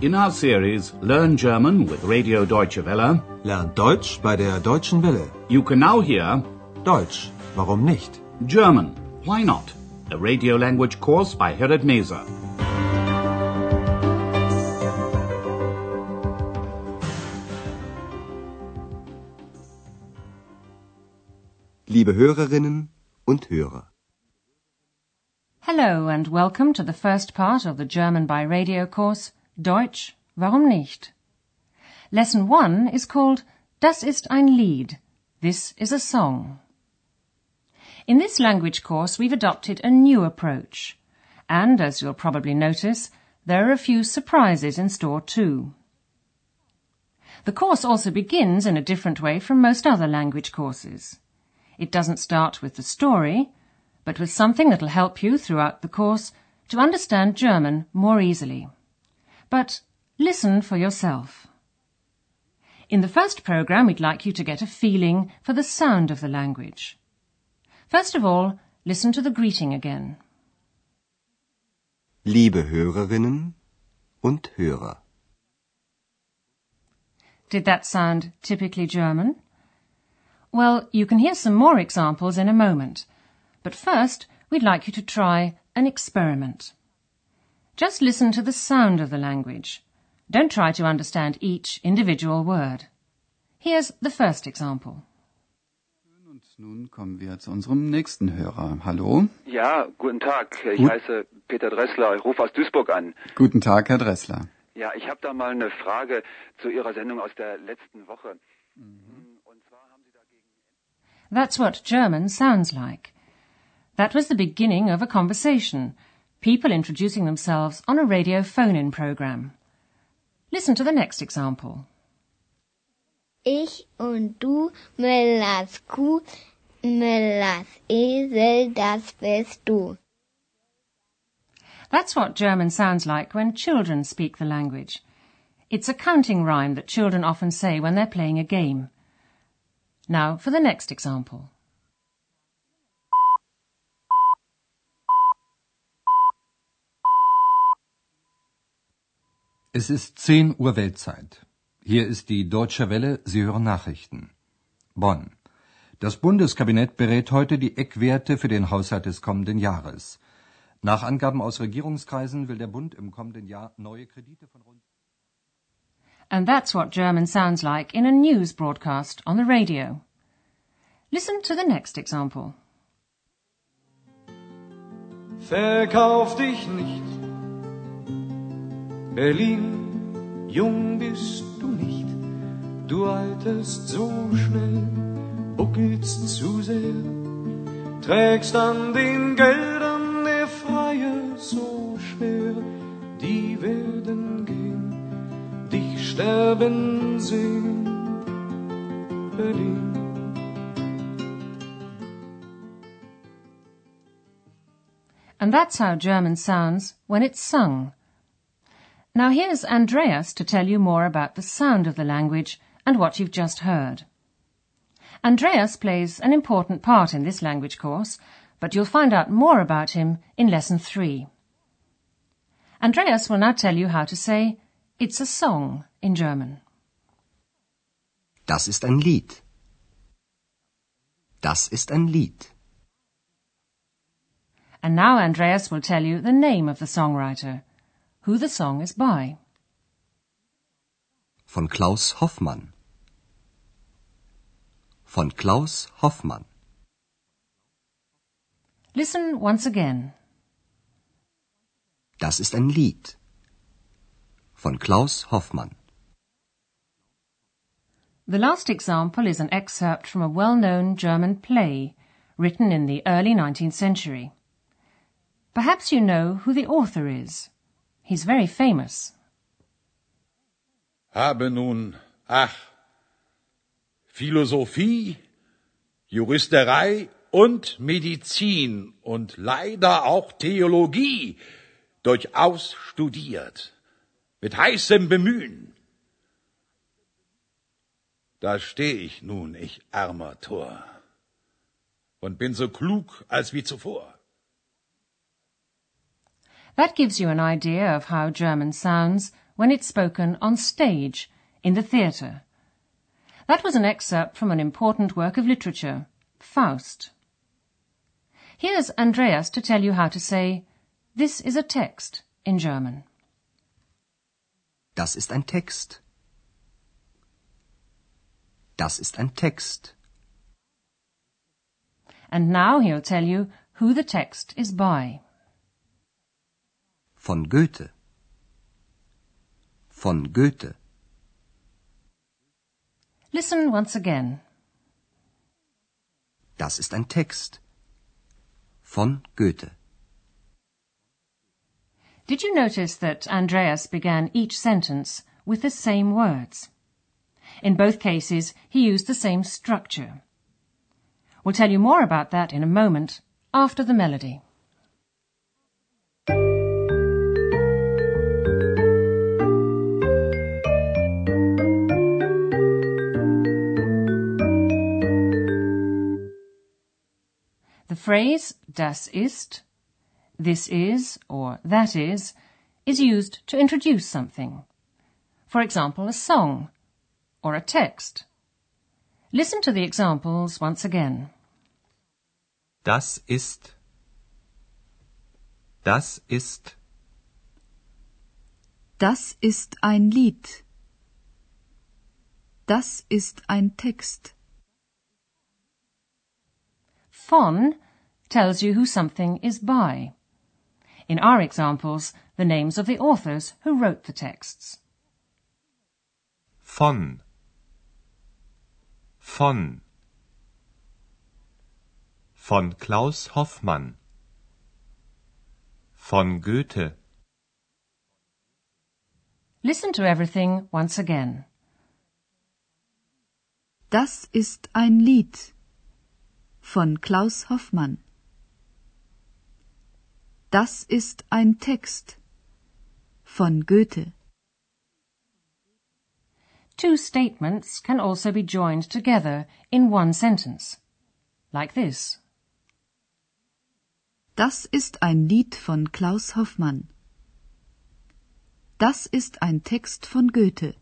In our series Learn German with Radio Deutsche Welle, Lernt Deutsch bei der Deutschen Welle. you can now hear Deutsch, warum nicht? German, Why Not? A radio language course by Herrad Meese. Liebe Hörerinnen und Hörer. Hello and welcome to the first part of the German by radio course Deutsch, warum nicht? Lesson 1 is called Das ist ein Lied. This is a song. In this language course we've adopted a new approach. And as you'll probably notice, there are a few surprises in store too. The course also begins in a different way from most other language courses. It doesn't start with the story, but with something that'll help you throughout the course to understand German more easily. But listen for yourself. In the first program, we'd like you to get a feeling for the sound of the language. First of all, listen to the greeting again. Liebe Hörerinnen und Hörer. Did that sound typically German? Well, you can hear some more examples in a moment. But first, we'd like you to try an experiment. Just listen to the sound of the language. Don't try to understand each individual word. Here's the first example. Und nun kommen wir zu unserem nächsten Hörer. Hallo. Ja, guten Tag. Ich Gut. heiße Peter Dressler. Ich rufe aus Duisburg an. Guten Tag, Herr Dressler. Ja, ich habe da mal eine Frage zu Ihrer Sendung aus der letzten Woche. Mhm. Und zwar haben Sie dagegen. That's what German sounds like. That was the beginning of a conversation. People introducing themselves on a radio phone-in program. Listen to the next example. Ich und du, Müllers Kuh, Müllers Esel, das bist du. That's what German sounds like when children speak the language. It's a counting rhyme that children often say when they're playing a game. Now for the next example. Es ist 10 Uhr Weltzeit. Hier ist die Deutsche Welle, Sie hören Nachrichten. Bonn. Das Bundeskabinett berät heute die Eckwerte für den Haushalt des kommenden Jahres. Nach Angaben aus Regierungskreisen will der Bund im kommenden Jahr neue Kredite von rund And that's what German sounds like in a news broadcast on the radio. Listen to the next example. Verkauf dich nicht. Berlin, jung bist du nicht. Du so schnell, buckelst zu sehr. Trägst an den Geldern der Freier so schwer. Die werden gehen, dich sterben sehen. Berlin. And that's how German sounds when it's sung. Now here's Andreas to tell you more about the sound of the language and what you've just heard. Andreas plays an important part in this language course, but you'll find out more about him in lesson three. Andreas will now tell you how to say, it's a song in German. Das ist ein Lied. Das ist ein Lied. And now Andreas will tell you the name of the songwriter, who the song is by. Von Klaus Hoffmann. Von Klaus Hoffmann. Listen once again. Das ist ein Lied. Von Klaus Hoffmann. The last example is an excerpt from a well-known German play written in the early 19th century. Perhaps you know who the author is. He's very famous. habe nun, ach, Philosophie, Juristerei und Medizin und leider auch Theologie durchaus studiert, mit heißem Bemühen. Da steh ich nun, ich armer Tor, und bin so klug als wie zuvor. That gives you an idea of how German sounds when it's spoken on stage, in the theatre. That was an excerpt from an important work of literature, Faust. Here's Andreas to tell you how to say, this is a text in German. Das ist ein Text. Das ist ein Text. And now he'll tell you who the text is by. Von Goethe. Von Goethe. Listen once again. Das ist ein Text. Von Goethe. Did you notice that Andreas began each sentence with the same words? In both cases, he used the same structure. We'll tell you more about that in a moment after the melody. Phrase das ist, this is, or that is, is used to introduce something. For example, a song or a text. Listen to the examples once again. Das ist. Das ist. Das ist ein Lied. Das ist ein Text. Von tells you who something is by. In our examples, the names of the authors who wrote the texts. Von. Von. Von Klaus Hoffmann. Von Goethe. Listen to everything once again. Das ist ein Lied von Klaus Hoffmann. Das ist ein Text von Goethe. Two statements can also be joined together in one sentence. Like this. Das ist ein Lied von Klaus Hoffmann. Das ist ein Text von Goethe.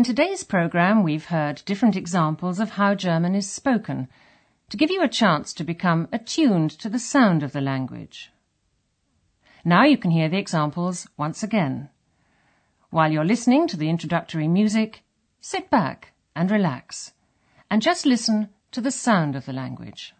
In today's program, we've heard different examples of how German is spoken to give you a chance to become attuned to the sound of the language. Now you can hear the examples once again. While you're listening to the introductory music, sit back and relax and just listen to the sound of the language.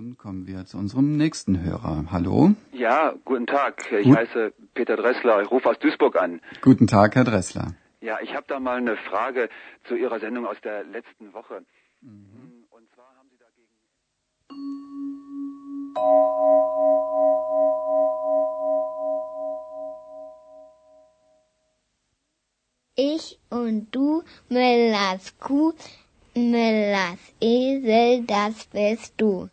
Nun kommen wir zu unserem nächsten Hörer. Hallo? Ja, guten Tag. Ich Gut. heiße Peter Dressler. Ich rufe aus Duisburg an. Guten Tag, Herr Dressler. Ja, ich habe da mal eine Frage zu Ihrer Sendung aus der letzten Woche. Und zwar haben Sie dagegen. Ich und du, Mellas Kuh, Müllers Esel, das bist du.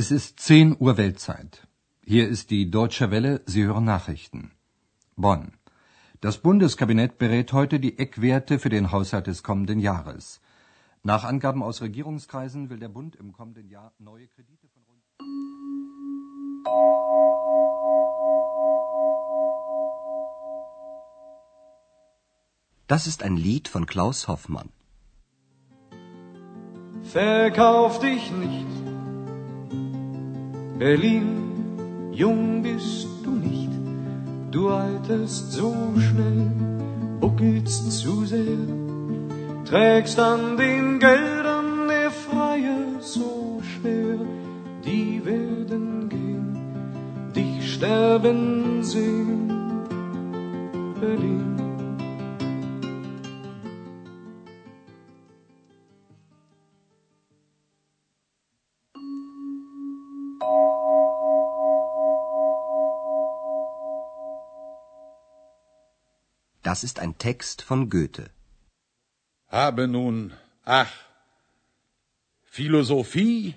Es ist 10 Uhr Weltzeit. Hier ist die Deutsche Welle, Sie hören Nachrichten. Bonn. Das Bundeskabinett berät heute die Eckwerte für den Haushalt des kommenden Jahres. Nach Angaben aus Regierungskreisen will der Bund im kommenden Jahr neue Kredite von rund Das ist ein Lied von Klaus Hoffmann. Verkauf dich nicht Berlin, jung bist du nicht, du alterst so schnell, buckelst zu sehr, trägst an den Geldern der Freie so schwer, die werden gehen, dich sterben sehen, Berlin. Das ist ein Text von Goethe. Habe nun, ach, Philosophie,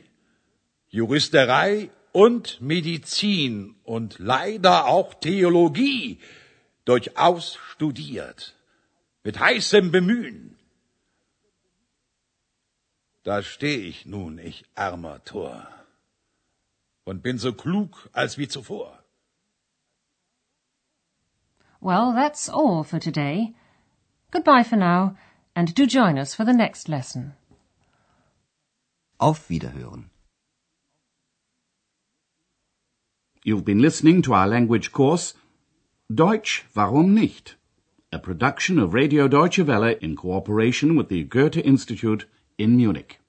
Juristerei und Medizin und leider auch Theologie durchaus studiert, mit heißem Bemühen. Da steh ich nun, ich armer Tor, und bin so klug als wie zuvor. Well, that's all for today. Goodbye for now, and do join us for the next lesson. Auf Wiederhören. You've been listening to our language course, Deutsch, warum nicht? A production of Radio Deutsche Welle in cooperation with the Goethe Institute in Munich.